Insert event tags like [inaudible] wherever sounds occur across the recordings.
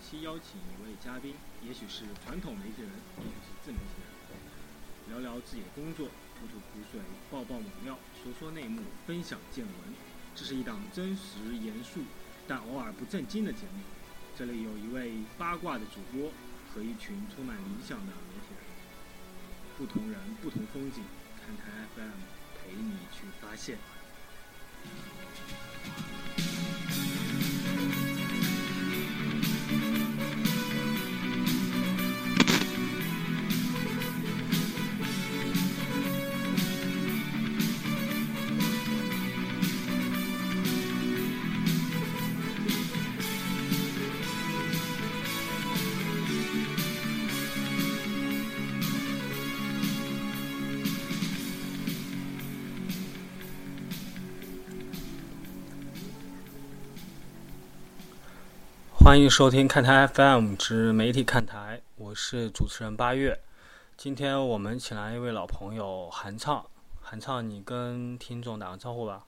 期邀请一位嘉宾，也许是传统媒体人，也许是自媒体人，聊聊自己的工作，吐吐苦水，爆爆猛料，说说内幕，分享见闻。这是一档真实严肃，但偶尔不正经的节目。这里有一位八卦的主播和一群充满理想的媒体人，不同人不同风景，看台 FM 陪你去发现。欢迎收听看台 FM 之媒体看台，我是主持人八月。今天我们请来一位老朋友韩畅，韩畅，你跟听众打个招呼吧。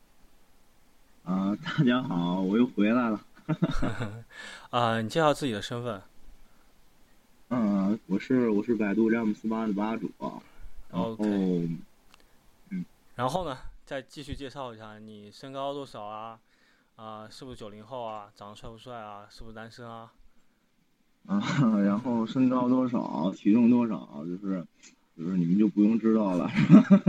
啊，大家好，我又回来了。[laughs] 啊，你介绍自己的身份。嗯，我是我是百度詹姆斯八的吧主。然后，嗯，然后呢，再继续介绍一下，你身高多少啊？啊，是不是九零后啊？长得帅不帅啊？是不是单身啊？啊，[laughs] 然后身高多少，体重多少，就是就是你们就不用知道了，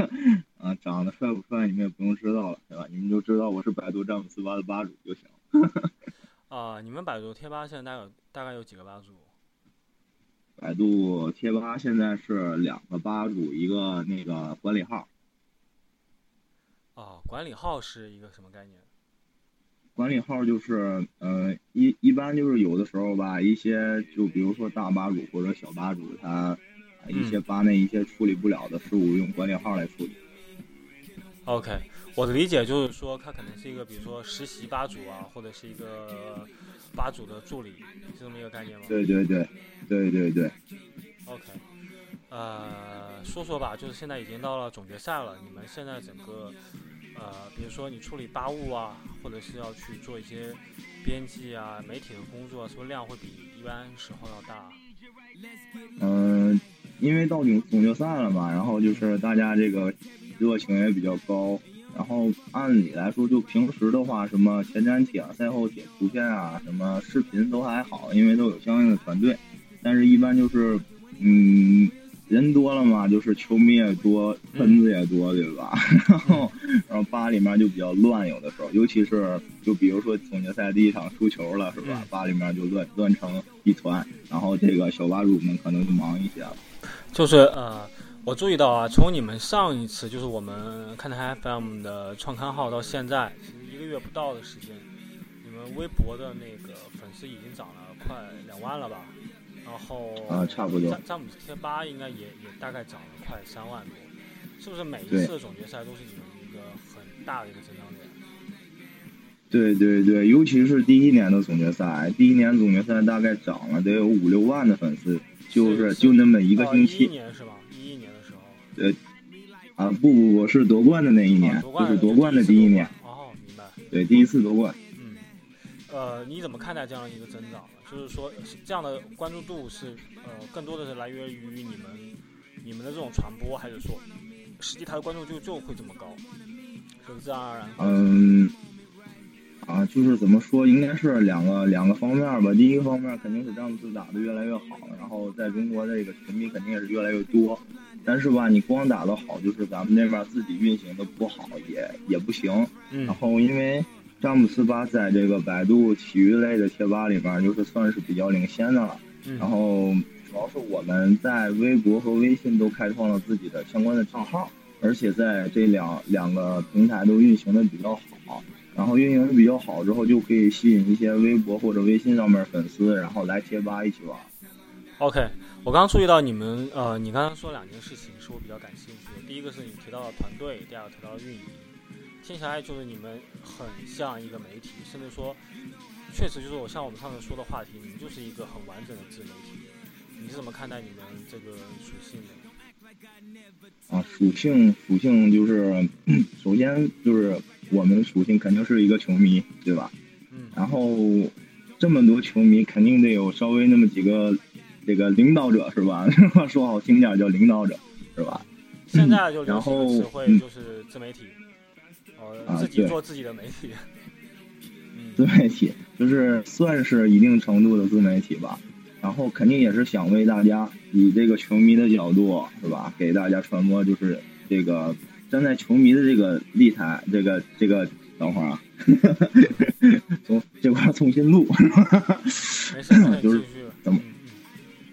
[laughs] 啊，长得帅不帅你们也不用知道了，对吧？你们就知道我是百度詹姆斯吧的吧主就行。[laughs] 啊，你们百度贴吧现在大概有大概有几个吧主？百度贴吧现在是两个吧主，一个那个管理号。哦，管理号是一个什么概念？管理号就是，呃，一一般就是有的时候吧，一些就比如说大吧主或者小吧主，他一些吧内一些处理不了的事务，用管理号来处理。OK，我的理解就是说，他可能是一个，比如说实习吧主啊，或者是一个吧主的助理，是这么一个概念吗？对对对，对对对。OK，呃，说说吧，就是现在已经到了总决赛了，你们现在整个。呃，比如说你处理吧务啊，或者是要去做一些编辑啊、媒体的工作，是不是量会比一般时候要大？嗯，因为到总总决赛了嘛，然后就是大家这个热情也比较高，然后按理来说，就平时的话，什么前瞻帖、赛后帖、图片啊，什么视频都还好，因为都有相应的团队，但是一般就是，嗯。人多了嘛，就是球迷也多，喷子也多，对吧？[laughs] 然后，然后吧里面就比较乱，有的时候，尤其是就比如说总决赛第一场输球了，是吧？吧里面就乱乱成一团，然后这个小吧主们可能就忙一些了。就是呃，我注意到啊，从你们上一次就是我们看台 FM 的创刊号到现在，其实一个月不到的时间，你们微博的那个粉丝已经涨了快两万了吧？然后啊，差不多。詹詹姆斯贴吧应该也也大概涨了快三万多，是不是每一次总决赛都是你们一个很大的一个增长点？对对对，尤其是第一年的总决赛，第一年总决赛大概涨了得有五六万的粉丝，就是就那么一个星期。一年是吧？一一年的时候。对。啊不不不，是夺冠的那一年，就是夺冠的第一年。哦，明白。对，第一次夺冠。嗯。呃，你怎么看待这样一个增长？就是说，这样的关注度是呃，更多的是来源于你们你们的这种传播，还是说实际它的关注就就会这么高，是自然而然？嗯，啊，就是怎么说，应该是两个两个方面吧。第一个方面肯定是詹姆斯打的越来越好，然后在中国这个球迷肯定也是越来越多。但是吧，你光打的好，就是咱们那边自己运行的不好，也也不行。然后因为。詹姆斯吧在这个百度体育类的贴吧里面，就是算是比较领先的了。然后主要是我们在微博和微信都开创了自己的相关的账号，而且在这两两个平台都运行的比较好。然后运营的比较好之后，就可以吸引一些微博或者微信上面粉丝，然后来贴吧一起玩。OK，我刚刚注意到你们，呃，你刚刚说两件事情是我比较感兴趣的。第一个是你提到了团队，第二个提到了运营。听起来就是你们很像一个媒体，甚至说，确实就是我像我们上次说的话题，你们就是一个很完整的自媒体。你是怎么看待你们这个属性的？啊，属性属性就是，[clears throat] 首先就是我们的属性肯定是一个球迷，对吧？嗯。然后这么多球迷，肯定得有稍微那么几个这个领导者是吧？[laughs] 说好听点叫领导者是吧？现在就流行的词汇就是自媒体，呃，自己做自己的媒体。[laughs] 自媒体就是算是一定程度的自媒体吧，然后肯定也是想为大家以这个球迷的角度是吧，给大家传播就是这个站在球迷的这个立台，这个这个等会儿啊，[laughs] 从这块重新录，就是怎么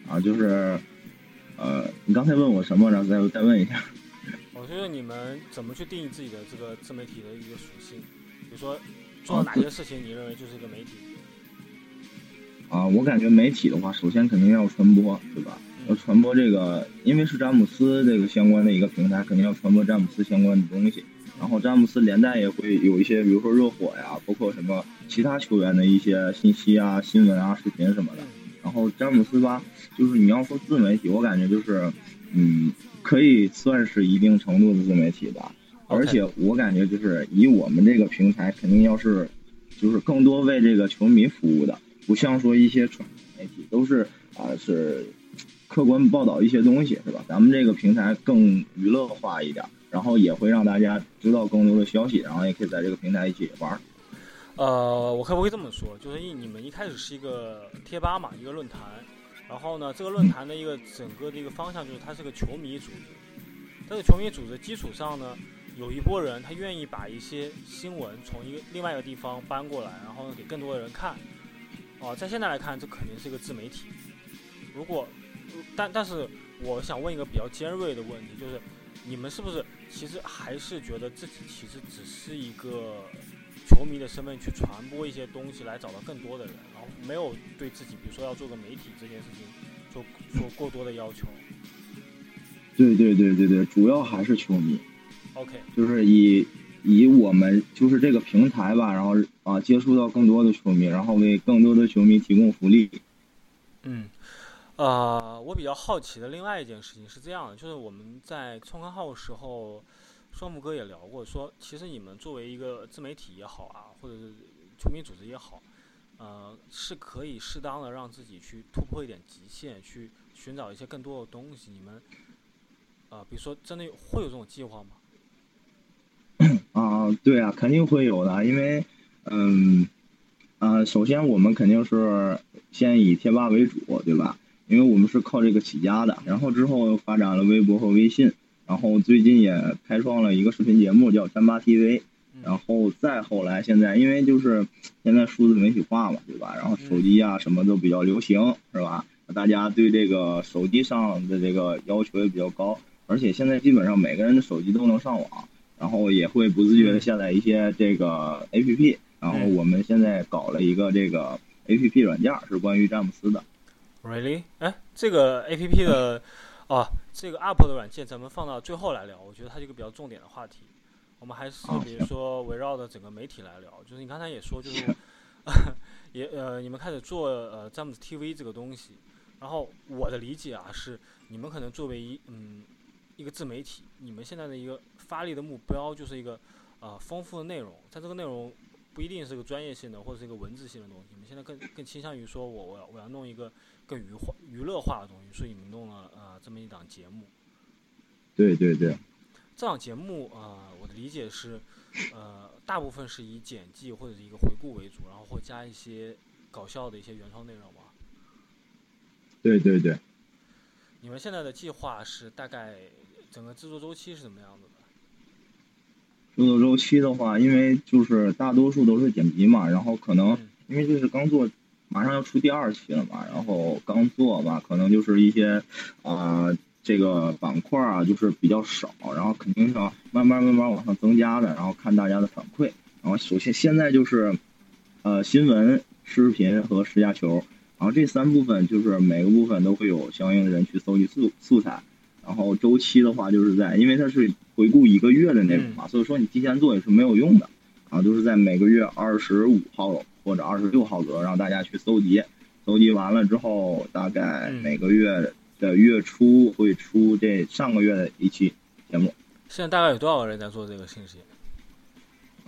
啊，就是呃，你刚才问我什么，然后再再问一下。我觉得你们怎么去定义自己的这个自媒体的一个属性，比如说。做哪些事情你认为就是一个媒体？啊，我感觉媒体的话，首先肯定要传播，对吧？要传播这个，因为是詹姆斯这个相关的一个平台，肯定要传播詹姆斯相关的东西。然后詹姆斯连带也会有一些，比如说热火呀，包括什么其他球员的一些信息啊、新闻啊、视频什么的。然后詹姆斯吧，就是你要说自媒体，我感觉就是，嗯，可以算是一定程度的自媒体吧。而且我感觉就是以我们这个平台，肯定要是，就是更多为这个球迷服务的，不像说一些传媒体都是啊是客观报道一些东西，是吧？咱们这个平台更娱乐化一点，然后也会让大家知道更多的消息，然后也可以在这个平台一起玩。呃，我可不可以这么说？就是一你们一开始是一个贴吧嘛，一个论坛，然后呢，这个论坛的一个整个的一个方向就是它是个球迷组织，在这个球迷组织基础上呢。有一波人，他愿意把一些新闻从一个另外一个地方搬过来，然后给更多的人看。哦，在现在来看，这肯定是一个自媒体。如果，但但是我想问一个比较尖锐的问题，就是你们是不是其实还是觉得自己其实只是一个球迷的身份去传播一些东西，来找到更多的人，然后没有对自己，比如说要做个媒体这件事情做做过多的要求？对对对对对，主要还是球迷。OK，就是以以我们就是这个平台吧，然后啊接触到更多的球迷，然后为更多的球迷提供福利。嗯，呃，我比较好奇的另外一件事情是这样的，就是我们在创刊号的时候，双木哥也聊过，说其实你们作为一个自媒体也好啊，或者是球迷组织也好，呃，是可以适当的让自己去突破一点极限，去寻找一些更多的东西。你们啊，比如说真的会有这种计划吗？[coughs] 啊，对啊，肯定会有的，因为，嗯，啊，首先我们肯定是先以贴吧为主，对吧？因为我们是靠这个起家的，然后之后发展了微博和微信，然后最近也开创了一个视频节目叫詹巴 TV，然后再后来现在因为就是现在数字媒体化嘛，对吧？然后手机啊什么都比较流行，是吧？大家对这个手机上的这个要求也比较高，而且现在基本上每个人的手机都能上网。然后也会不自觉的下载一些这个 A P P，然后我们现在搞了一个这个 A P P 软件，是关于詹姆斯的。Really？哎，这个 A P P 的，哦，这个 App 的软件咱们放到最后来聊，我觉得它是一个比较重点的话题。我们还是比如说围绕着整个媒体来聊，就是你刚才也说，就是 [laughs] 也呃，你们开始做呃詹姆斯 T V 这个东西，然后我的理解啊是，你们可能作为一嗯。一个自媒体，你们现在的一个发力的目标就是一个，呃，丰富的内容。在这个内容不一定是个专业性的或者是一个文字性的东西，你们现在更更倾向于说我我要我要弄一个更娱化娱乐化的东西，所以你们弄了呃这么一档节目。对对对。这档节目啊，我的理解是，呃，大部分是以剪辑或者是一个回顾为主，然后会加一些搞笑的一些原创内容吧。对对对。你们现在的计划是大概？整个制作周期是怎么样子的？制作周期的话，因为就是大多数都是剪辑嘛，然后可能因为这是刚做，马上要出第二期了嘛，然后刚做吧，可能就是一些啊这个板块啊就是比较少，然后肯定是要慢慢慢慢往上增加的，然后看大家的反馈。然后首先现在就是呃新闻、视频和十佳球，然后这三部分就是每个部分都会有相应的人去搜集素素材。然后周期的话，就是在，因为它是回顾一个月的内容嘛，所以说你提前做也是没有用的，啊，就是在每个月二十五号或者二十六号左右让大家去搜集，搜集完了之后，大概每个月的月初会出这上个月的一期节目。现在大概有多少个人在做这个信息？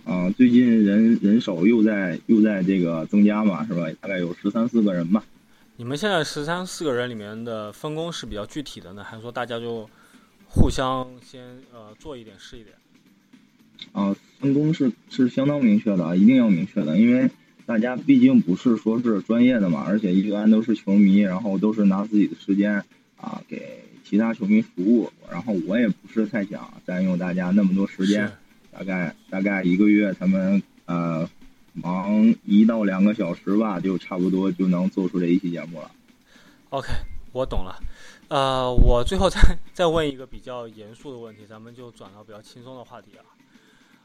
啊，最近人人手又在又在这个增加嘛，是吧？大概有十三四个人吧。你们现在十三四个人里面的分工是比较具体的呢，还是说大家就互相先呃做一点是一点？啊，分工是是相当明确的啊，一定要明确的，因为大家毕竟不是说是专业的嘛，而且一般都是球迷，然后都是拿自己的时间啊给其他球迷服务，然后我也不是太想占用大家那么多时间，大概大概一个月他们呃忙一到两个小时吧，就差不多就能做出这一期节目了。OK，我懂了。呃，我最后再 [laughs] 再问一个比较严肃的问题，咱们就转到比较轻松的话题啊。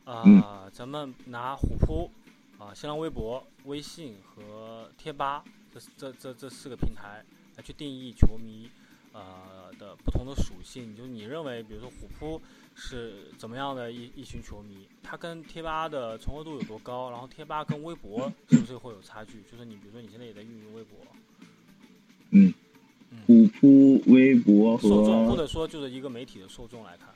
啊，咱们拿虎扑、啊新浪微博、微信和贴吧这这这这四个平台来去定义球迷呃的不同的属性。就是你认为，比如说虎扑是怎么样的一一群球迷，它跟贴吧的重合度有多高？然后贴吧跟微博是不是会有差距？就是你比如说你现在也在运营微博，嗯，虎扑、微博和受众，或者说就是一个媒体的受众来看。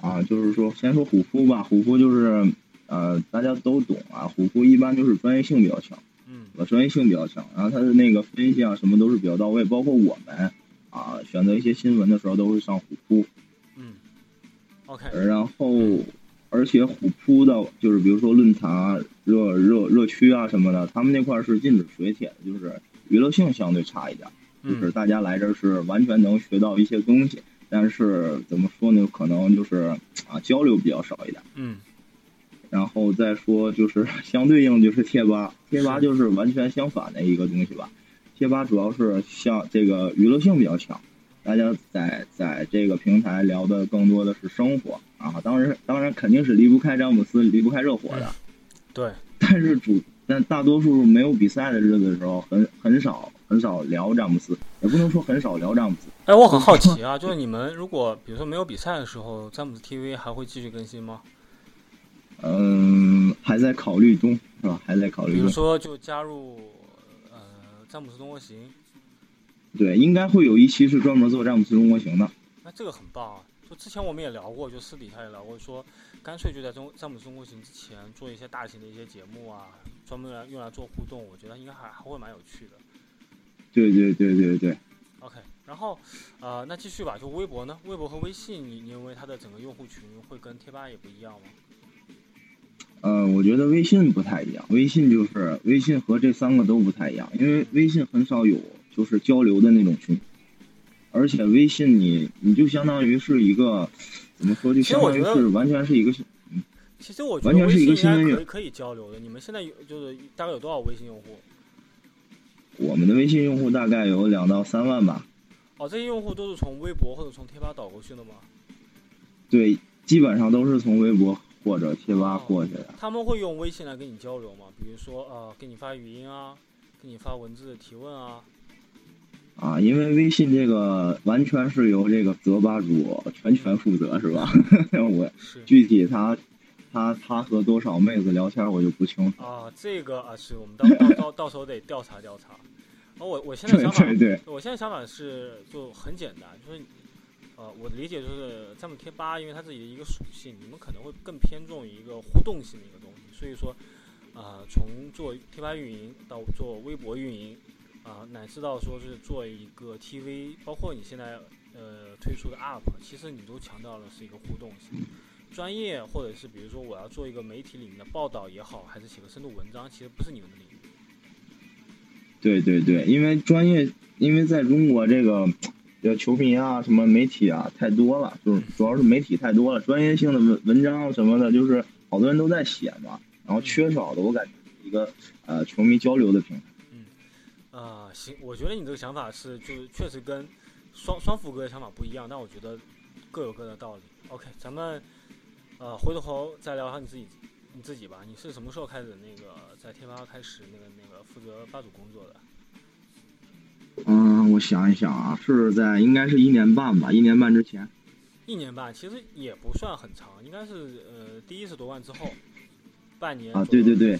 啊，就是说，先说虎扑吧。虎扑就是，呃，大家都懂啊。虎扑一般就是专业性比较强，嗯，专业性比较强。然后他的那个分析啊，什么都是比较到位。包括我们啊，选择一些新闻的时候都会上虎扑，嗯，OK。然后，而且虎扑的，就是比如说论坛啊、热热热区啊什么的，他们那块是禁止水帖的，就是娱乐性相对差一点，就是大家来这儿是完全能学到一些东西。但是怎么说呢？可能就是啊，交流比较少一点。嗯。然后再说，就是 [laughs] 相对应就是贴吧，贴吧就是完全相反的一个东西吧。贴吧主要是像这个娱乐性比较强，大家在在这个平台聊的更多的是生活啊。当然，当然肯定是离不开詹姆斯，离不开热火的。对。但是主，但大多数没有比赛的日子的时候，很很少很少聊詹姆斯，也不能说很少聊詹姆斯。哎，我很好奇啊，[laughs] 就是你们如果比如说没有比赛的时候，詹姆斯 TV 还会继续更新吗？嗯，还在考虑中，是吧？还在考虑中。比如说，就加入呃詹姆斯中国行。对，应该会有一期是专门做詹姆斯中国行的。那这个很棒啊！就之前我们也聊过，就私底下也聊过，说干脆就在中詹姆斯中国行之前做一些大型的一些节目啊，专门来用来做互动，我觉得应该还还会蛮有趣的。对对对对对。OK，然后，呃，那继续吧。就微博呢？微博和微信，你你认为它的整个用户群会跟贴吧也不一样吗？呃，我觉得微信不太一样。微信就是微信和这三个都不太一样，因为微信很少有就是交流的那种群，而且微信你你就相当于是一个怎么说就相当于是完全是一个嗯，其实我完全是一个新应该可以可以交流的。你们现在有就是大概有多少微信用户？我们的微信用户大概有两到三万吧。哦，这些用户都是从微博或者从贴吧导过去的吗？对，基本上都是从微博或者贴吧过去的。他们会用微信来跟你交流吗？比如说，呃，给你发语音啊，给你发文字的提问啊。啊，因为微信这个完全是由这个泽吧主全权负责，是吧？[laughs] 我具体他他他和多少妹子聊天，我就不清楚。啊，这个啊，是我们到到到到时候得调查调查。我我现在想法，我现在想法是就很简单，就是，呃，我的理解就是詹姆贴吧，因为它自己的一个属性，你们可能会更偏重于一个互动性的一个东西，所以说，啊，从做贴吧运营到做微博运营，啊，乃至到说是做一个 TV，包括你现在呃推出的 App，其实你都强调的是一个互动性，专业或者是比如说我要做一个媒体里面的报道也好，还是写个深度文章，其实不是你们的领域。对对对，因为专业，因为在中国这个，呃，球迷啊，什么媒体啊，太多了，就是主要是媒体太多了，专业性的文文章什么的，就是好多人都在写嘛，然后缺少的，我感觉一个呃球迷交流的平台。嗯，啊，行，我觉得你这个想法是，就是确实跟双双副哥的想法不一样，但我觉得各有各的道理。OK，咱们呃回头再聊下你自己。你自己吧，你是什么时候开始那个在贴吧开始那个那个负责吧主工作的？嗯，我想一想啊，是在应该是一年半吧，一年半之前。一年半其实也不算很长，应该是呃第一次夺冠之后半年啊，对对对。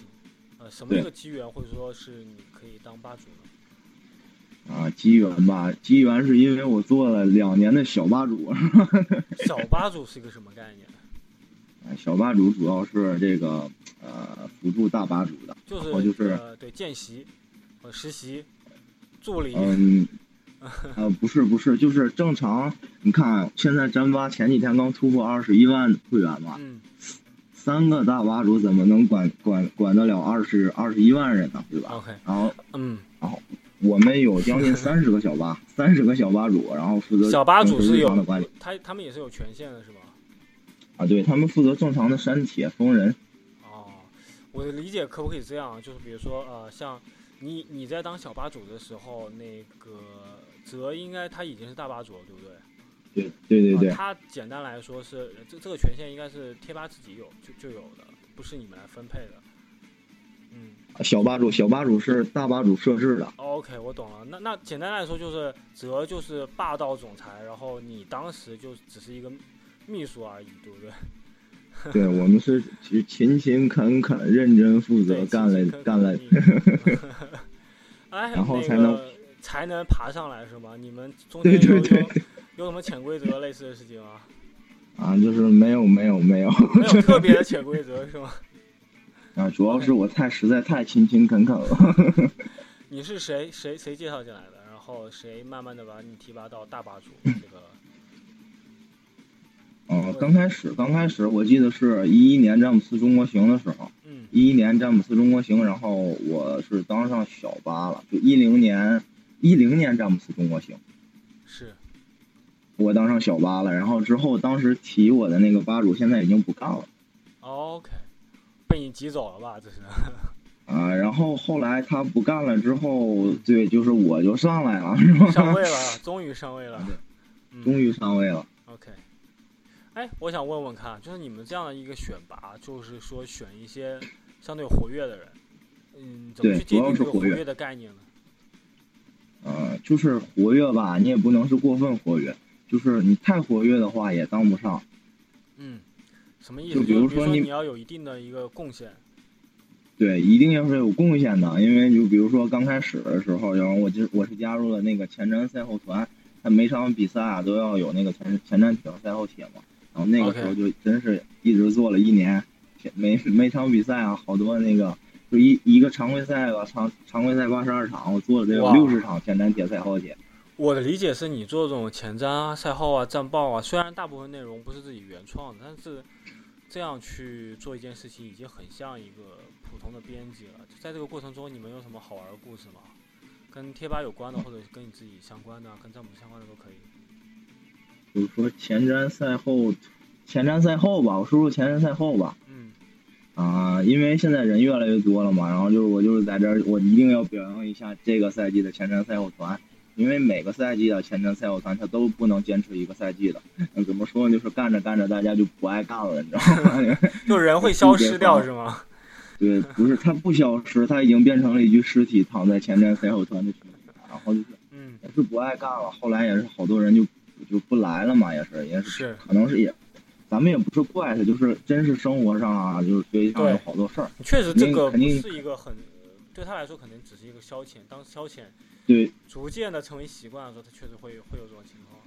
呃，什么一个机缘或者说是你可以当吧主呢？啊，机缘吧，机缘是因为我做了两年的小吧主。[laughs] 小吧主是一个什么概念？[laughs] 小吧主主要是这个呃辅助大吧主的，就是然后就是呃对见习和实习助理，嗯，呃不是不是，就是正常。你看现在咱吧前几天刚突破二十一万会员嘛，嗯三个大吧主怎么能管管管得了二十二十一万人呢？对吧？，OK，然后嗯，然后我们有将近三十个小吧，三十个小吧主，然后负责小吧主是有的管理他他们也是有权限的是吧？啊，对他们负责正常的删帖封人。哦，我的理解可不可以这样？就是比如说呃，像你你在当小吧主的时候，那个泽应该他已经是大吧主了，对不对？对对对对啊，他简单来说是这这个权限应该是贴吧自己有就就有的，不是你们来分配的。嗯小吧主小吧主是大吧主设置的。，OK，我懂了。那那简单来说就是泽就是霸道总裁，然后你当时就只是一个秘书而已，对不对？[laughs] 对我们是勤勤勤恳恳、认真负责，干了干了。[laughs] [laughs] 然后才能个才能爬上来是吗？你们中间有对有有什么潜规则类似的事情吗？啊，就是没有没有没有没有特别的潜规则是吗？啊，主要是我太实在太勤勤恳恳了。你是谁谁谁介绍进来的？然后谁慢慢的把你提拔到大吧主这个？嗯，刚开始刚开始我记得是一一年詹姆斯中国行的时候，嗯一一年詹姆斯中国行，然后我是当上小八了，就一零年一零年詹姆斯中国行，是我当上小八了，然后之后当时提我的那个吧主现在已经不干了。OK，被你挤走了吧？这是啊，然后后来他不干了之后，对，就是我就上来了，是吧？上位了，终于上位了。嗯终于上位了。哎，我想问问看，就是你们这样的一个选拔，就是说选一些相对活跃的人，嗯，怎么去界定这个活跃的概念呢？呃，就是活跃吧，你也不能是过分活跃，就是你太活跃的话也当不上。嗯，什么意思？就比如说你你要有一定的一个贡献。对，一定要是有贡献的，因为就比如说刚开始的时候，然后我就我是加入了那个前瞻赛后团，他每场比赛啊都要有那个前前瞻帖和赛后帖嘛，然后那个时候就真是一直做了一年，每每场比赛啊好多那个就一一个常规赛吧，常常规赛八十二场，我做了得有哇六十场前瞻帖赛后帖。我的理解是你做这种前瞻啊、赛后啊、战报啊，虽然大部分内容不是自己原创的，但是这样去做一件事情已经很像一个普通的编辑了。就在这个过程中，你们有什么好玩的故事吗？跟贴吧有关的，或者跟你自己相关的、跟詹姆斯相关的都可以。就是说前瞻赛后，前瞻赛后吧，我说说前瞻赛后吧。嗯啊、因为现在人越来越多了嘛，然后就是我就是在这儿，我一定要表扬一下这个赛季的前瞻赛后团，因为每个赛季的前瞻赛后团他都不能坚持一个赛季的。嗯，怎么说呢？就是干着干着大家就不爱干了，你知道吗？[laughs] 就人会消失掉是吗？[laughs] 对，不是他不消失，他已经变成了一具尸体躺在前瞻赛后团的群里，然后就是嗯，也是不爱干了。后来也是好多人就就不来了嘛，也是也是是可能是也，咱们也不是怪他，就是真是生活上啊，就是学习上有好多事儿。确实这个肯定是一个很对他来说可能只是一个消遣，当消遣对逐渐的成为习惯的时候，他确实会会有这种情况。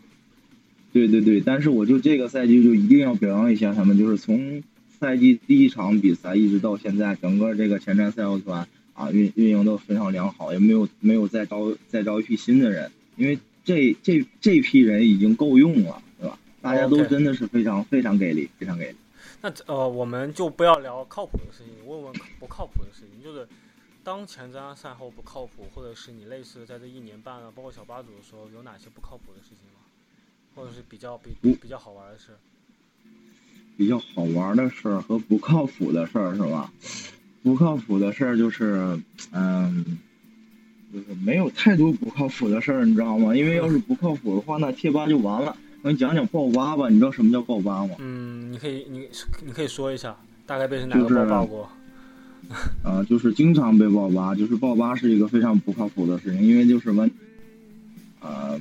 对对对，但是我就这个赛季就一定要表扬一下他们，就是从赛季第一场比赛一直到现在，整个这个前瞻赛后团啊运运营都非常良好，也没有没有再招再招一批新的人，因为这这这批人已经够用了，对吧？大家都真的是非常非常给力，非常给力。那呃，我们就不要聊靠谱的事情，问问不靠谱的事情，就是当前瞻赛后不靠谱，或者是你类似在这一年半啊，包括小八组的时候，有哪些不靠谱的事情吗？或者是比较比嗯比较好玩的事？比较好玩的事儿和不靠谱的事儿是吧？不靠谱的事儿就是，嗯，就是没有太多不靠谱的事儿，你知道吗？因为要是不靠谱的话，那贴吧就完了。我给你讲讲爆吧吧，你知道什么叫爆吧吗？嗯，你可以你你可以说一下，大概被是哪个就是爆爆过？啊、就是经常被爆吧，就是爆吧是一个非常不靠谱的事情，因为就是完，呃，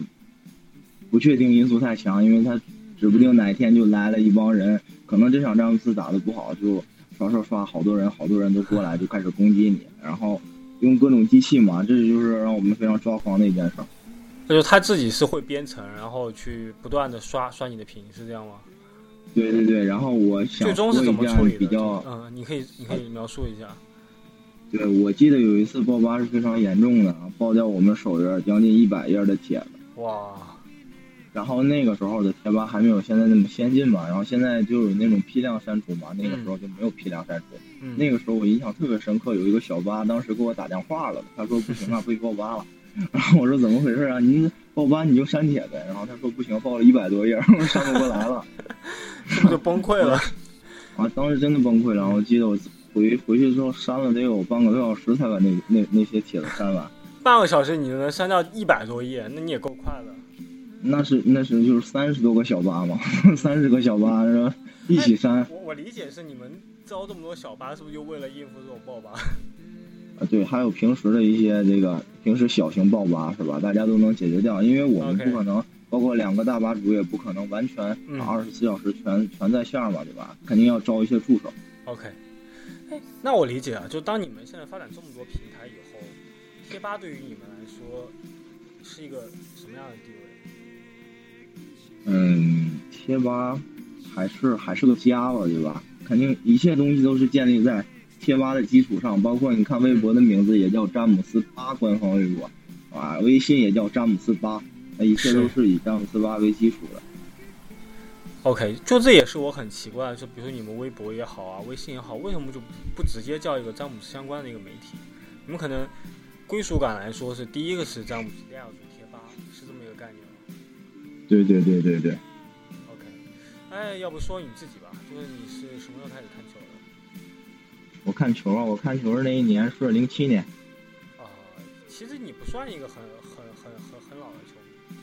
不确定因素太强，因为他指不定哪天就来了一帮人，可能这场詹姆斯打的不好，就刷刷刷，好多人好多人都过来就开始攻击你，然后用各种机器嘛，这就是让我们非常抓狂的一件事那。就是他自己是会编程，然后去不断的刷刷你的屏，是这样吗？对对对，然后我想最终是怎么处理的？比较，嗯，你可以你可以描述一下。对我记得有一次爆发是非常严重的，爆掉我们手页将近一百页的帖子。哇，然后那个时候的贴吧还没有现在那么先进嘛，然后现在就有那种批量删除嘛，那个时候就没有批量删除。嗯，那个时候我印象特别深刻，有一个小八当时给我打电话了，他说不行啊，被爆吧了。[laughs] 然后我说怎么回事啊？您爆吧你就删帖呗。然后他说不行，爆了一百多页，我删不过来了。[laughs] 是不是就崩溃了？[laughs] 啊，当时真的崩溃了。我记得我回回去之后删了得有半个多小时才把那那那些帖子删完。半个小时你就能删掉一百多页，那你也够快的。那是那是就是三十多个小吧嘛，三十个小吧是吧一起删。我我理解是你们招这么多小吧，是不是就为了应付这种爆吧？啊，对，还有平时的一些这个平时小型爆吧是吧？大家都能解决掉，因为我们不可能，包括两个大吧主也不可能完全嗯二十四小时全全在线嘛，对吧？肯定要招一些助手。OK，哎，那我理解啊，就当你们现在发展这么多平台以后，贴吧对于你们来说是一个什么样的地位？嗯，贴吧还是还是个家吧，对吧？肯定一切东西都是建立在贴吧的基础上，包括你看微博的名字也叫詹姆斯八官方微博，啊，微信也叫詹姆斯八，那一切都是以詹姆斯八为基础的。OK，就这也是我很奇怪，就比如说你们微博也好啊，微信也好，为什么就不直接叫一个詹姆斯相关的一个媒体？你们可能归属感来说是第一个是詹姆斯，第二个是贴吧，是这么一个概念对对对对对。？OK，哎，要不说你自己吧，就是你是什么时候开始看球的？我看球啊，我看球的那一年是零七年，啊、其实你不算一个很很很很很老的球迷。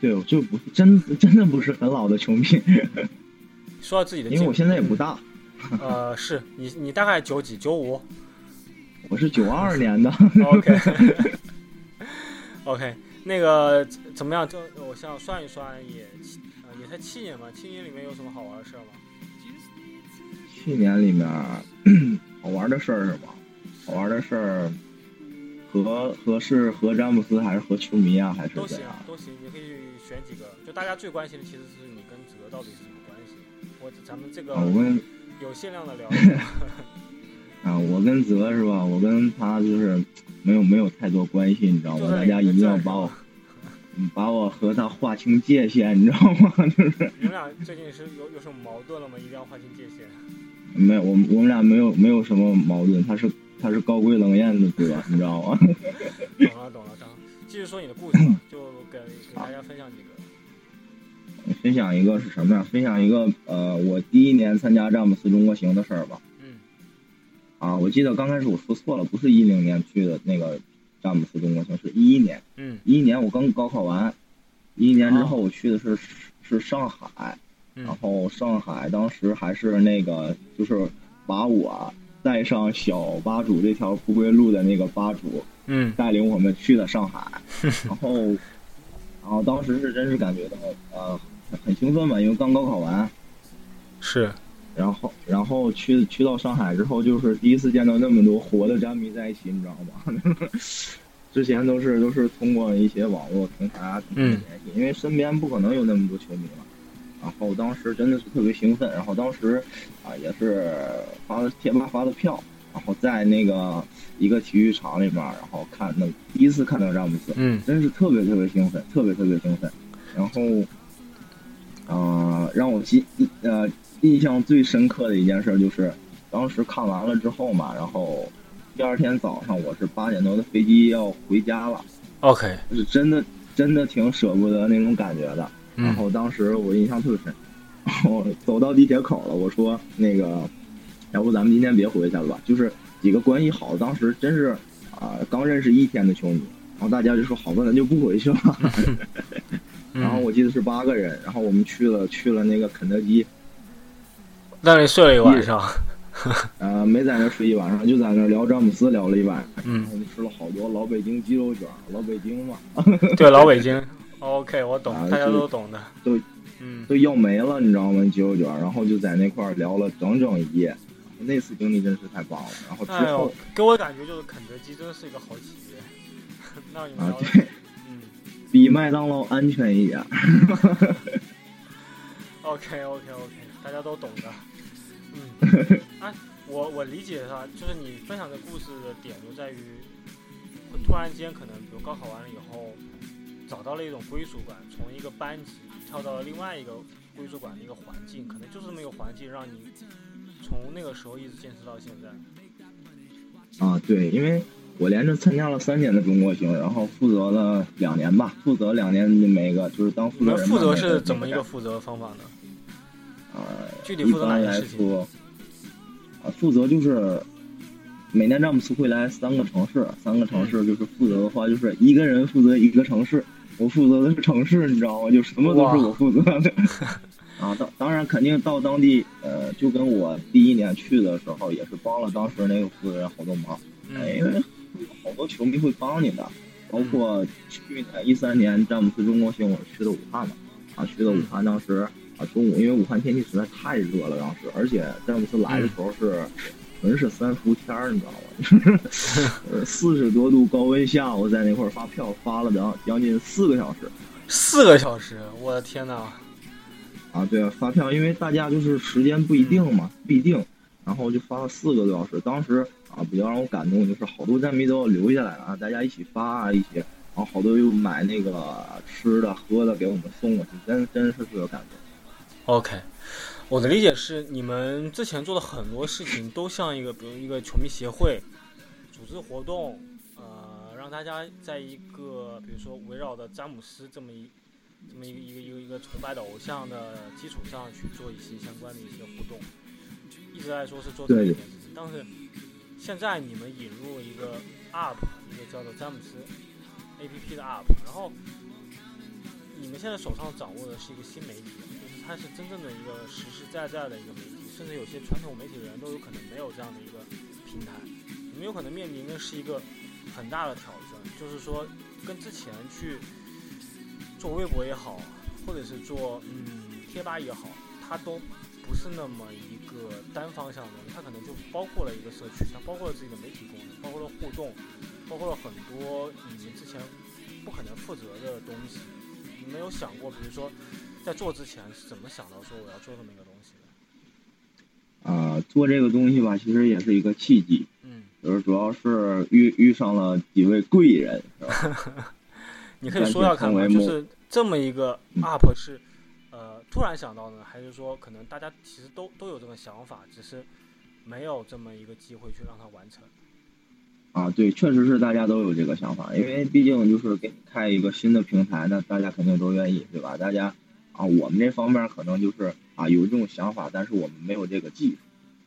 对，我就不真真的不是很老的球迷，[laughs] 说到自己的，因为我现在也不大，呃，是你你大概九几九五我是九二年的。？OK [laughs] OK，那个怎怎么样？就我想算一算也七呃也才七年嘛，七年里面有什么好玩的事儿吗？七年里面 [clears throat] 好玩的事儿是吧？好玩的事儿和和是和詹姆斯还是和球迷啊，还是都行怎样？都行，你可以选几个。就大家最关心的其实是你跟泽到底是什么关系。我咱们这个啊，我跟有限量的聊。[laughs] [laughs] 啊，我跟泽是吧？我跟他就是没有没有太多关系，你知道吗？大家一定要把我嗯把我和他划清界限，你知道吗？[laughs] 就是你们俩最近是有有什么矛盾了吗？一定要划清界限。没有，我们我们俩没有没有什么矛盾，他是他是高贵冷艳的哥，你知道吗？懂 [laughs] 了懂了，懂了。继续说你的故事吧，就给给大家分享几个。分享一个是什么呀？分享一个呃，我第一年参加詹姆斯中国行的事儿吧。嗯啊，我记得刚开始我说错了，不是一零年去的那个詹姆斯中国行，是一一年。嗯一一年我刚高考完，一一年之后我去的是、是上海，嗯然后上海当时还是那个就是把我带上小吧主这条不归路的那个吧主嗯带领我们去的上海，[laughs] 然后然后当时是真是感觉到呃很兴奋吧，因为刚高考完，是然后然后去去到上海之后，就是第一次见到那么多活的詹迷在一起，你知道吗？[laughs] 之前都是都是通过一些网络平台啊系，因为身边不可能有那么多球迷嘛。然后当时真的是特别兴奋，然后当时啊也是发的贴吧发的票，然后在那个一个体育场里面，然后看那第一次看到詹姆斯，嗯真是特别特别兴奋，特别特别兴奋。然后，呃，让我记呃印象最深刻的一件事就是，当时看完了之后嘛，然后第二天早上我是八点多的飞机要回家了，OK，是真的真的挺舍不得那种感觉的。然嗯后当时我印象特别深，我走到地铁口了，我说那个，要不咱们今天别回去了吧？就是几个关系好，当时真是啊、刚认识一天的球迷，然后大家就说好吧，咱就不回去了。[laughs] [laughs] 然后嗯我记得是八个人，然后我们去了去了那个肯德基，让你睡了一晚上。呃，[laughs] 没在那睡一晚上，就在那聊詹姆斯聊了一晚上。嗯然后我们吃了好多老北京鸡肉卷，老北京嘛，对，老北京。OK，我懂，啊大家都懂的。都嗯都要没了，你知道吗？鸡肉卷，然后就在那块儿聊了整整一夜。那次经历真是太棒了。然后之哎后呦，给我感觉就是肯德基真的是一个好企业。那你们啊，聊的，对嗯比麦当劳安全一点。[laughs] OK OK OK，大家都懂的。嗯，[laughs] 哎，我我理解哈，就是你分享的故事的点就在于，突然间可能，比如高考完了以后，找到了一种归属感，从一个班级跳到了另外一个归属感的一个环境，可能就是那么一个环境，让你从那个时候一直坚持到现在。啊，对，因为我连着参加了三年的中国行，然后负责了两年吧，负责两年每一个就是当负责人。负责是怎么一个负责方法呢？呃，具体负责哪些事情？啊，负责就是每年詹姆斯会来三个城市，三个城市就是负责的话，就是一个人负责一个城市，我负责的是城市，你知道吗？就什么都是我负责的。[laughs] 啊，当当然肯定到当地，呃，就跟我第一年去的时候也是帮了当时那个负责人好多忙，因为好多球迷会帮你的，包括去年一三年詹姆斯中国行，我去的武汉嘛，啊，去的武汉当时啊中午，因为武汉天气实在太热了当时，而且詹姆斯来的时候是纯是三伏天儿，你知道吗？就 [laughs] 是四十多度高温下，我在那块儿发票发了将将近四个小时，四个小时，我的天呐！啊，对啊，发票，因为大家就是时间不一定嘛，不一定，然后就发了四个多小时。当时啊，比较让我感动就是好多战迷都要留下来了啊，大家一起发啊，一起，然后好多又买那个吃的喝的给我们送过去，真真是特别感动。OK，我的理解是，你们之前做的很多事情都像一个，比如一个球迷协会，组织活动，呃，让大家在一个，比如说围绕着詹姆斯这么一。这么一个一个一个一个崇拜的偶像的基础上去做一些相关的一些互动，一直来说是做这件事情。但是现在你们引入一个 UP，一个叫做詹姆斯 APP 的 UP，然后你们现在手上掌握的是一个新媒体，就是它是真正的一个实实在在的一个媒体，甚至有些传统媒体的人都有可能没有这样的一个平台。你们有可能面临的是一个很大的挑战，就是说跟之前去。做微博也好，或者是做嗯贴吧也好，它都不是那么一个单方向的东西，它可能就包括了一个社区，它包括了自己的媒体功能，包括了互动，包括了很多你们之前不可能负责的东西。你没有想过，比如说在做之前是怎么想到说我要做这么一个东西的？啊，做这个东西吧，其实也是一个契机，嗯，就是主要是遇遇上了几位贵人，是吧？[laughs] 你可以说下看吗？就是这么一个 UP 是，呃，突然想到呢，还是说可能大家其实都都有这个想法，只是没有这么一个机会去让它完成。啊，对，确实是大家都有这个想法，因为毕竟就是给你开一个新的平台，那大家肯定都愿意，对吧？大家啊，我们这方面可能就是啊有这种想法，但是我们没有这个技术。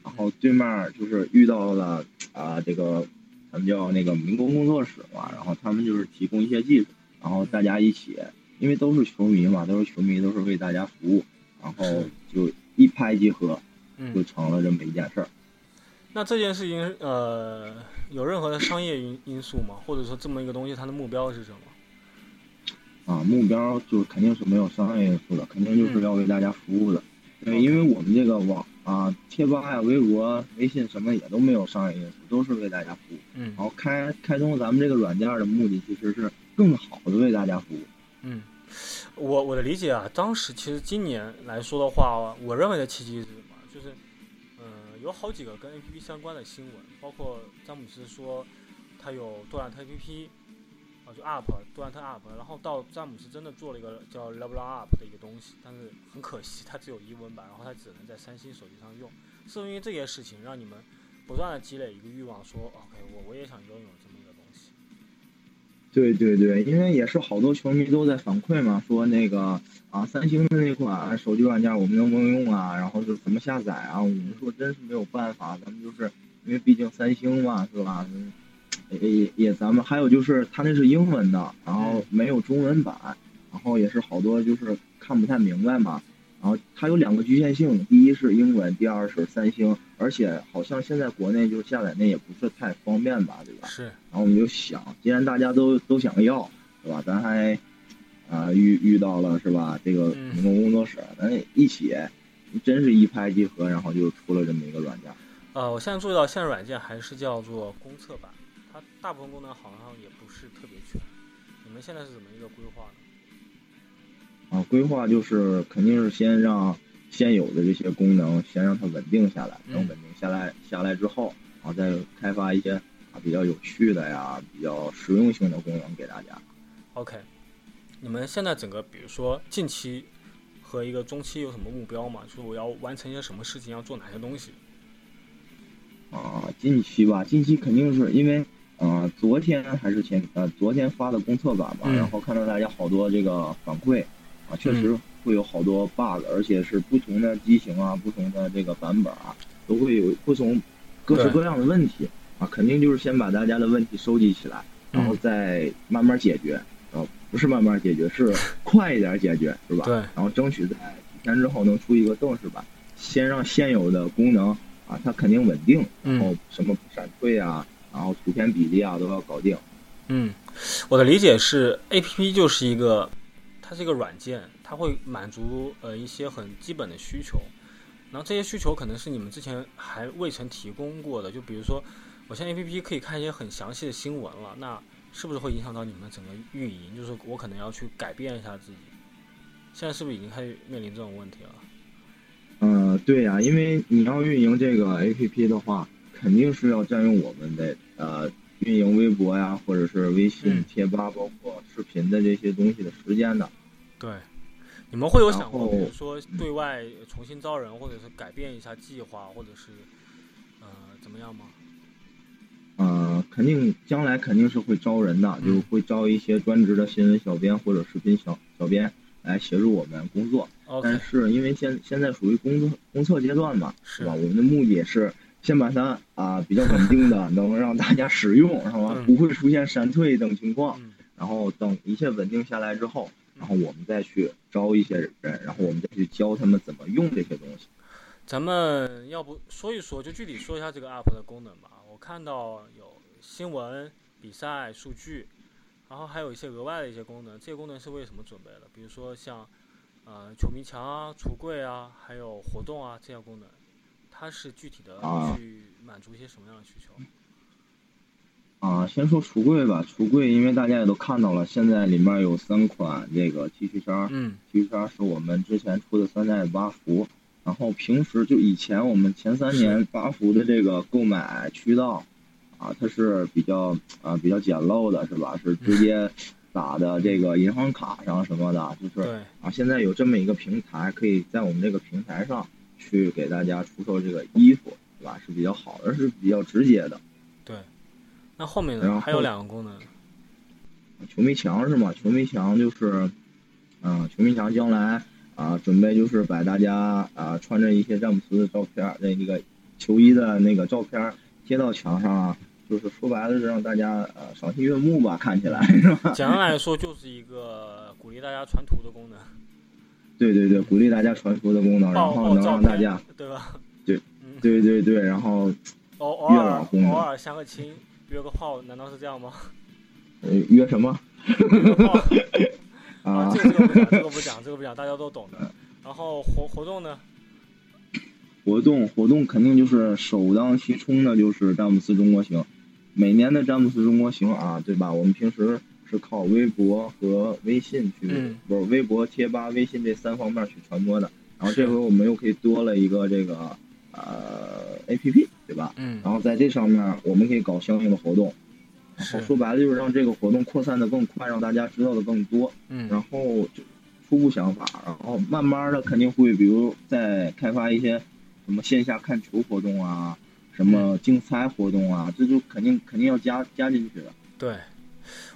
然后对面就是遇到了啊这个咱们叫那个民工工作室嘛，然后他们就是提供一些技术。然后大家一起，因为都是球迷嘛，都是球迷，都是为大家服务，然后就一拍即合，就成了这么一件事儿。那这件事情，呃，有任何的商业因因素吗？或者说这么一个东西，它的目标是什么？啊，目标就肯定是没有商业因素的，肯定就是要为大家服务的。对，因为我们这个网啊，贴吧呀、微博、微信什么也都没有商业因素，都是为大家服务。嗯。然后开开通咱们这个软件的目的，其实是。更好的为大家服务。嗯，我我的理解啊，当时其实今年来说的话，我认为的契机是什么？就是，嗯，有好几个跟 A P P 相关的新闻，包括詹姆斯说他有杜兰特 A P P，啊，就 Up 杜兰特 Up，然后到詹姆斯真的做了一个叫 LeBron Up 的一个东西，但是很可惜，它只有英文版，然后它只能在三星手机上用。是因为这件事情让你们不断的积累一个欲望，说 OK，我我也想拥有这么一个东西。对对对，因为也是好多球迷都在反馈嘛，说那个啊，三星的那款手机软件我们能不能用啊？然后就怎么下载啊？我们说真是没有办法，咱们就是因为毕竟三星嘛，是吧？也也，咱们还有就是它那是英文的，然后没有中文版，然后也是好多就是看不太明白嘛。然后它有两个局限性，第一是英文，第二是三星，而且好像现在国内就下载那也不是太方便吧，对吧？是。然后我们就想，既然大家都都想要，是吧？咱还啊遇遇到了是吧？这个民工工作室，咱一起，真是一拍即合，然后就出了这么一个软件。呃，我现在注意到，现在软件还是叫做公测版，它大部分功能好像也不是特别全。你们现在是怎么一个规划呢？啊，规划就是肯定是先让现有的这些功能先让它稳定下来，嗯等稳定下来下来之后，然后再开发一些啊比较有趣的呀、比较实用性的功能给大家。OK，你们现在整个比如说近期和一个中期有什么目标吗？就是我要完成一些什么事情，要做哪些东西？啊，近期吧，近期肯定是因为，呃，昨天还是前呃昨天发的公测版吧，嗯然后看到大家好多这个反馈，啊，确实会有好多 bug，、而且是不同的机型啊，不同的这个版本啊，都会有不同各式各样的问题啊，肯定就是先把大家的问题收集起来，然后嗯再慢慢解决，啊，不是慢慢解决，是 [laughs] 快一点解决，是吧？对，然后争取在几天之后能出一个正式版，先让现有的功能啊，它肯定稳定，然后嗯什么不闪退啊，然后图片比例啊都要搞定。嗯，我的理解是，APP 就是一个，它是一个软件，它会满足呃一些很基本的需求，然后这些需求可能是你们之前还未曾提供过的，就比如说，我现在 APP 可以看一些很详细的新闻了，那是不是会影响到你们整个运营？就是我可能要去改变一下自己，现在是不是已经开始面临这种问题了？嗯、对呀、因为你要运营这个 APP 的话，肯定是要占用我们的呃运营微博呀，或者是微信嗯贴吧，包括视频的这些东西的时间的。对，你们会有想过，比如说对外重新招人，或者是改变一下计划，或者是呃怎么样吗？呃，肯定将来肯定是会招人的，嗯就是会招一些专职的新闻小编或者视频小小编来协助我们工作。但是因为现现在属于公测公测阶段嘛，是吧？我们的目的也是先把它啊、比较稳定的 [laughs] 能让大家使用，是吧嗯？不会出现闪退等情况。嗯然后等一切稳定下来之后，然后我们再去招一些人，然后我们再去教他们怎么用这些东西。咱们要不说一说，就具体说一下这个 app 的功能吧。我看到有新闻、比赛、数据，然后还有一些额外的一些功能。这些功能是为什么准备的？比如说像呃球迷墙啊、橱柜啊，还有活动啊这些功能，它是具体的啊。去满足一些什么样的需求？啊，先说橱柜吧，橱柜因为大家也都看到了，现在里面有三款这个 T 恤衫嗯，T 恤衫是我们之前出的三代八伏，然后平时就以前我们前三年八伏的这个购买渠道，啊，它是比较啊比较简陋的，是吧？是直接打的这个银行卡上什么的，就是对，啊，现在有这么一个平台，可以在我们这个平台上去给大家出售这个衣服，对吧？是比较好的，是比较直接的。对。那后面呢？还有两个功能。球迷墙是吗？球迷墙就是，嗯、球迷墙将来啊、准备就是把大家啊、穿着一些詹姆斯的照片儿，那那个球衣的那个照片贴到墙上啊，就是说白了是让大家呃赏心悦目吧，看起来是吧？简单来说，就是一个鼓励大家传图的功能，对对对，鼓励大家传输的功能，然后能让大家，对吧？对嗯，对对对，然后偶尔偶尔相个亲，约个炮，难道是这样吗？[laughs] 呃约什么 [laughs] 啊，啊？这个这个不讲，这个不讲，这个不讲，大家都懂的。然后活活动呢？活动活动肯定就是首当其冲的，就是詹姆斯中国行。每年的詹姆斯中国行啊，对吧？我们平时是靠微博和微信去，嗯不是微博、贴吧、微信这三方面去传播的。然后这回我们又可以多了一个这个呃 A P P，对吧？嗯然后在这上面我们可以搞相应的活动。然后是说白了就是让这个活动扩散的更快，让大家知道的更多。然嗯后就初步想法，然后慢慢的肯定会，比如再开发一些什么线下看球活动啊，什么竞猜活动啊，这就肯定肯定要加加进去的。对，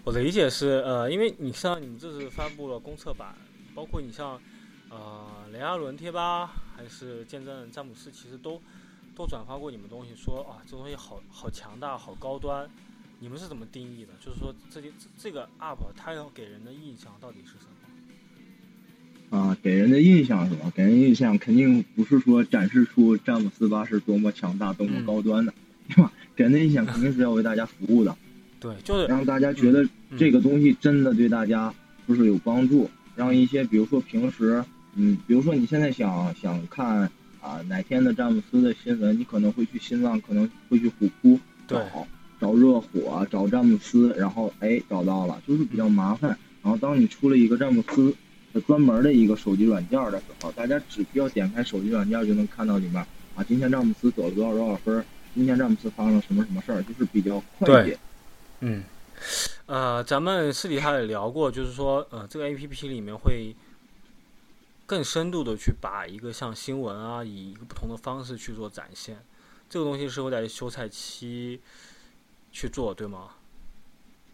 我的理解是，呃，因为你像你们这次发布了公测版，包括你像呃雷阿伦贴吧，还是见证詹姆斯，其实都都转发过你们东西，说啊这东西好好强大，好高端。你们是怎么定义的？就是说这这这个 UP 它要给人的印象到底是什么？啊，给人的印象是吧？给人印象肯定不是说展示出詹姆斯巴是多么强大、多么嗯高端的，对吧？给人的印象肯定是要为大家服务的，对，就是让大家觉得嗯这个东西真的对大家就是有帮助，让一些比如说平时，嗯，比如说你现在想想看啊哪天的詹姆斯的新闻，你可能会去新浪，可能会去虎扑对找找热火，找詹姆斯，然后哎找到了，就是比较麻烦。然后当你出了一个詹姆斯专门的一个手机软件的时候，大家只需要点开手机软件就能看到里面啊，今天詹姆斯得了多少多少分，今天詹姆斯发生了什么什么事儿，就是比较快捷。嗯，呃，咱们私底下也聊过，就是说，呃，这个 A P P 里面会更深度的去把一个像新闻啊，以一个不同的方式去做展现。这个东西是会在休赛期去做，对吗？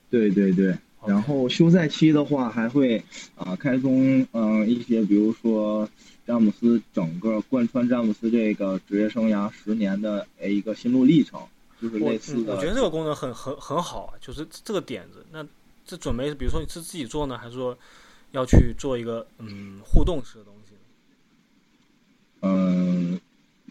对对对。然后休赛期的话，还会啊开通嗯一些，比如说詹姆斯整个贯穿詹姆斯这个职业生涯十年的一个心路历程，就是类似的。我觉得这个功能很很很好啊，就是这个点子。那这准备，比如说你是自己做呢，还是说要去做一个嗯互动式的东西？嗯。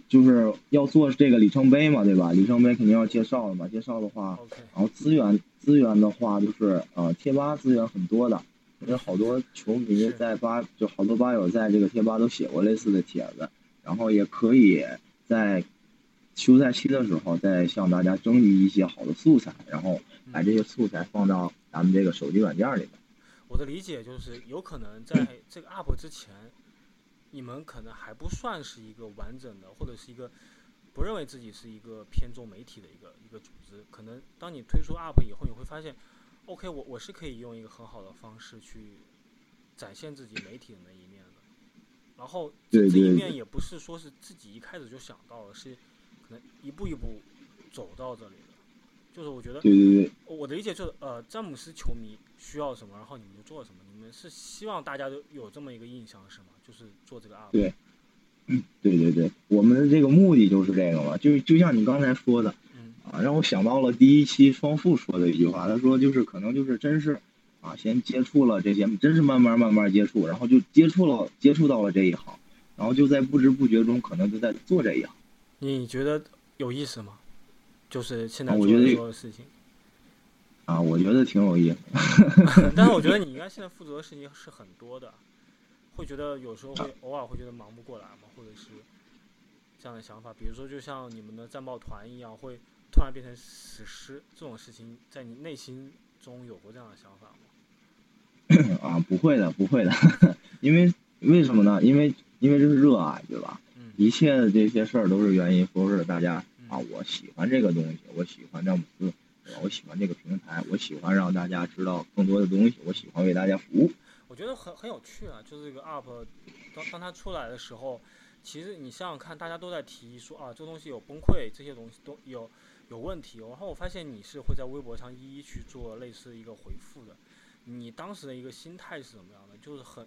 就是要做这个里程碑嘛，对吧？里程碑肯定要介绍的嘛。介绍的话，然后资源资源的话，就是呃，贴吧资源很多的，因为好多球迷在吧，就好多吧友在这个贴吧都写过类似的帖子。然后也可以在休赛期的时候再向大家征集一些好的素材，然后把这些素材放到咱们这个手机软件里面。我的理解就是，有可能在 [clears throat] 这个 UP 之前。你们可能还不算是一个完整的，或者是一个不认为自己是一个偏重媒体的一个一个组织。可能当你推出 UP 以后，你会发现，OK，我我是可以用一个很好的方式去展现自己媒体的那一面的。然后这一面也不是说是自己一开始就想到了，是可能一步一步走到这里的。就是我觉得，对对对我的理解就是，呃，詹姆斯球迷需要什么，然后你们就做什么。你们是希望大家都有这么一个印象，是吗？就是做这个 UP，对，对对对，我们的这个目的就是这个嘛，就就像你刚才说的，啊，让我想到了第一期双富说的一句话，他说就是可能就是真是，啊，先接触了这些，真是慢慢慢慢接触，然后就接触了接触到了这一行，然后就在不知不觉中可能就在做这一行。你觉得有意思吗？就是现在做的所有事情。啊，我觉得挺有意思。但是我觉得你应该现在负责的事情是很多的。会觉得有时候会偶尔会觉得忙不过来嘛？或者是这样的想法？比如说，就像你们的战报团一样，会突然变成史诗这种事情，在你内心中有过这样的想法吗？[coughs] 啊，不会的，不会的，[laughs] 因为为什么呢？因为因为这是热爱，对吧？嗯。一切的这些事儿都是原因，都是大家啊，我喜欢这个东西，我喜欢詹姆斯，我喜欢这个平台，我喜欢让大家知道更多的东西，我喜欢为大家服务。我觉得很很有趣啊，就是这个 UP，当当它出来的时候，其实你想想看，大家都在提说啊，这个东西有崩溃，这些东西都有有问题。然后我发现你是会在微博上一一去做类似一个回复的。你当时的一个心态是怎么样的？就是很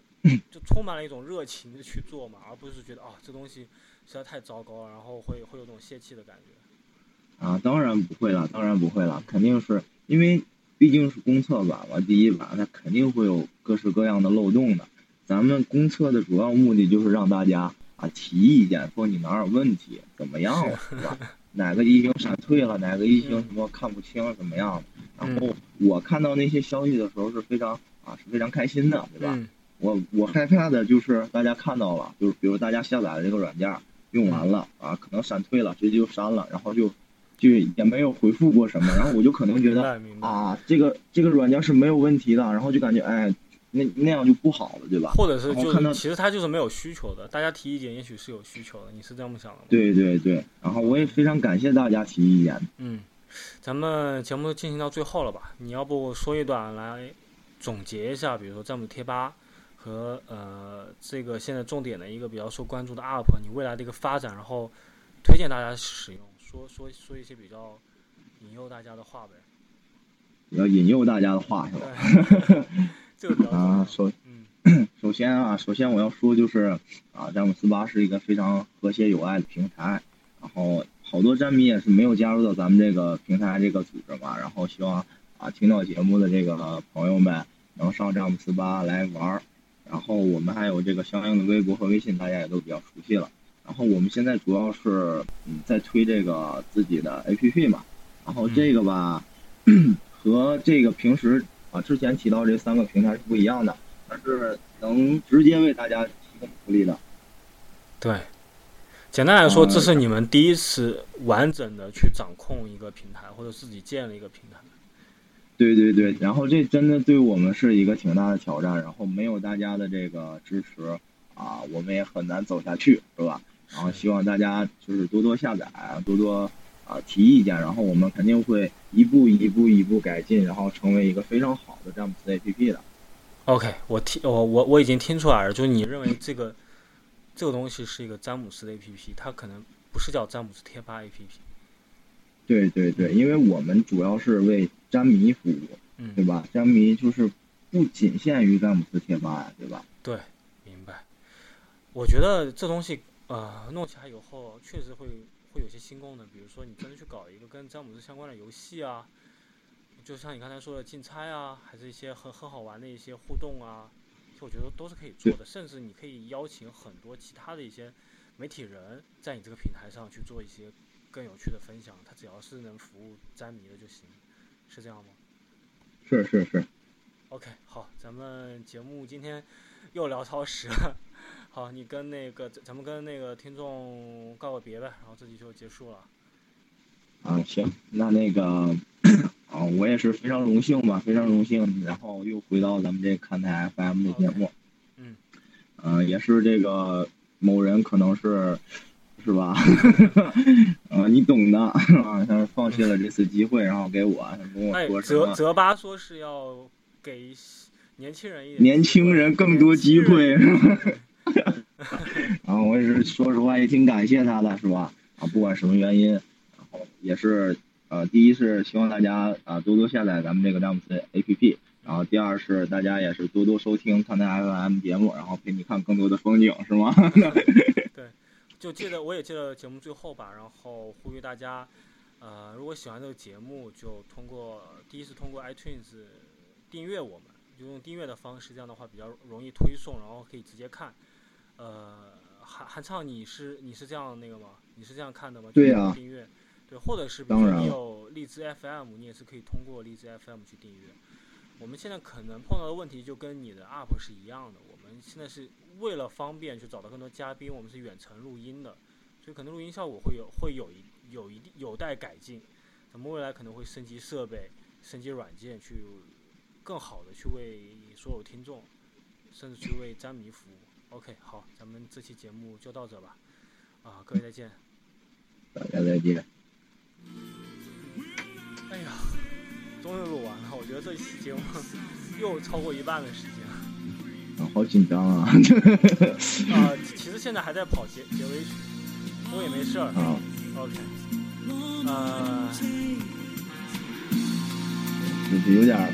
就充满了一种热情的去做嘛，而不是觉得啊这东西实在太糟糕了，然后会会有种泄气的感觉。啊，当然不会了，当然不会了，肯定是因为。毕竟是公测版嘛，第一版它肯定会有各式各样的漏洞的。咱们公测的主要目的就是让大家啊提意见，说你哪有问题，怎么样了，是吧？哪个异形闪退了，哪个异形什么看不清，怎么样？然后我看到那些消息的时候是非常啊是非常开心的，对吧？我我害怕的就是大家看到了，就是比如大家下载了这个软件，用完了啊，可能闪退了，直接就删了，然后就。就也没有回复过什么，然后我就可能觉得啊，这个这个软件是没有问题的，然后就感觉哎，那那样就不好了，对吧？或者是就其实他就是没有需求的，大家提意见也许是有需求的，你是这么想的吗？对对对，然后我也非常感谢大家提意见。嗯，咱们节目进行到最后了吧？你要不说一段来总结一下，比如说詹姆贴吧和呃这个现在重点的一个比较受关注的 UP，你未来的一个发展，然后推荐大家使用。说说说一些比较引诱大家的话呗，要引诱大家的话是吧？[laughs] 这个啊，首 [clears throat] 首先啊，首先我要说就是啊，詹姆斯吧是一个非常和谐友爱的平台，然后好多詹迷也是没有加入到咱们这个平台这个组织嘛，然后希望啊听到节目的这个朋友们能上詹姆斯吧来玩儿，然后我们还有这个相应的微博和微信，大家也都比较熟悉了。然后我们现在主要是嗯在推这个自己的 APP 嘛，然后这个吧 [clears throat] 和这个平时啊之前提到这三个平台是不一样的，它是能直接为大家提供福利的。对，简单来说，这是你们第一次完整的去掌控一个平台，或者自己建了一个平台。对对对，然后这真的对我们是一个挺大的挑战，然后没有大家的这个支持啊，我们也很难走下去，是吧？然后希望大家就是多多下载，多多啊提意见，然后我们肯定会一步一步一步改进，然后成为一个非常好的詹姆斯 APP 的。OK，我听我我我已经听出来了，就是你认为这个这个东西是一个詹姆斯的 APP，它可能不是叫詹姆斯贴吧 APP。对对对，因为我们主要是为詹迷服务，嗯，对吧？詹迷就是不仅限于詹姆斯贴吧呀，对吧？对，明白。我觉得这东西呃弄起来以后，确实会会有些新功能，比如说你真的去搞一个跟詹姆斯相关的游戏啊，就像你刚才说的竞猜啊，还是一些很很好玩的一些互动啊，我觉得都是可以做的。甚至你可以邀请很多其他的一些媒体人在你这个平台上去做一些。更有趣的分享，他只要是能服务詹迷的就行，是这样吗？是是是。OK，好，咱们节目今天又聊超时了。好，你跟那个咱们跟那个听众告个别呗，然后这集就结束了。啊，行，那那个 [coughs] 啊，我也是非常荣幸吧，非常荣幸，然后又回到咱们这看台 FM 的节目。嗯。嗯，也是这个某人可能是。是吧？[laughs] 啊，你懂的啊！他放弃了这次机会，然后给我，他跟我说什么？泽泽巴说是要给年轻人一点，年轻人更多机会？[laughs] 然后我也是说实话，也挺感谢他的，是吧？啊，不管什么原因，然后也是呃，第一是希望大家啊多多下载咱们这个詹姆斯 APP，然后第二是大家也是多多收听看台 FM 节目，然后陪你看更多的风景，是吗？[laughs] 对就记得我也记得节目最后吧，然后呼吁大家，呃，如果喜欢这个节目，就通过第一是通过 iTunes 订阅我们，就用订阅的方式，这样的话比较容易推送，然后可以直接看。呃，韩韩畅，你是你是这样那个吗？你是这样看的吗？对呀。订阅，对，或者是比如说你有荔枝 FM，你也是可以通过荔枝 FM 去订阅。我们现在可能碰到的问题就跟你的 UP 是一样的，我们现在是。为了方便去找到更多嘉宾，我们是远程录音的，所以可能录音效果会有会有一有一定有待改进。咱们未来可能会升级设备、升级软件，去更好的去为所有听众，甚至去为詹迷服务。OK，好，咱们这期节目就到这吧。啊，各位再见。大家再见。哎呀，终于录完了，我觉得这期节目又超过一半的时间。啊好紧张啊！[laughs] 啊，其实现在还在跑结结尾曲，不过也没事儿。啊，OK，呃，就是有点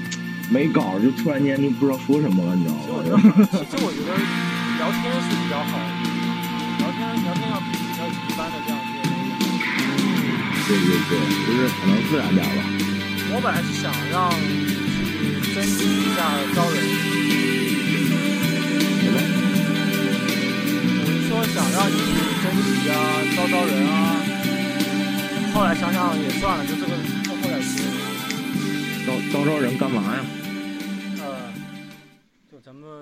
没稿，就突然间就不知道说什么了，你知道吗？其实我觉得聊天是比较好的，聊天聊天要比要一般的这样子。对对对，就是可能自然点吧。我本来是想让去征集一下招人。我是说想让你去征集啊，招招人啊，后来想想也算了，就这个后后来是招招招人干嘛呀？呃，就咱们。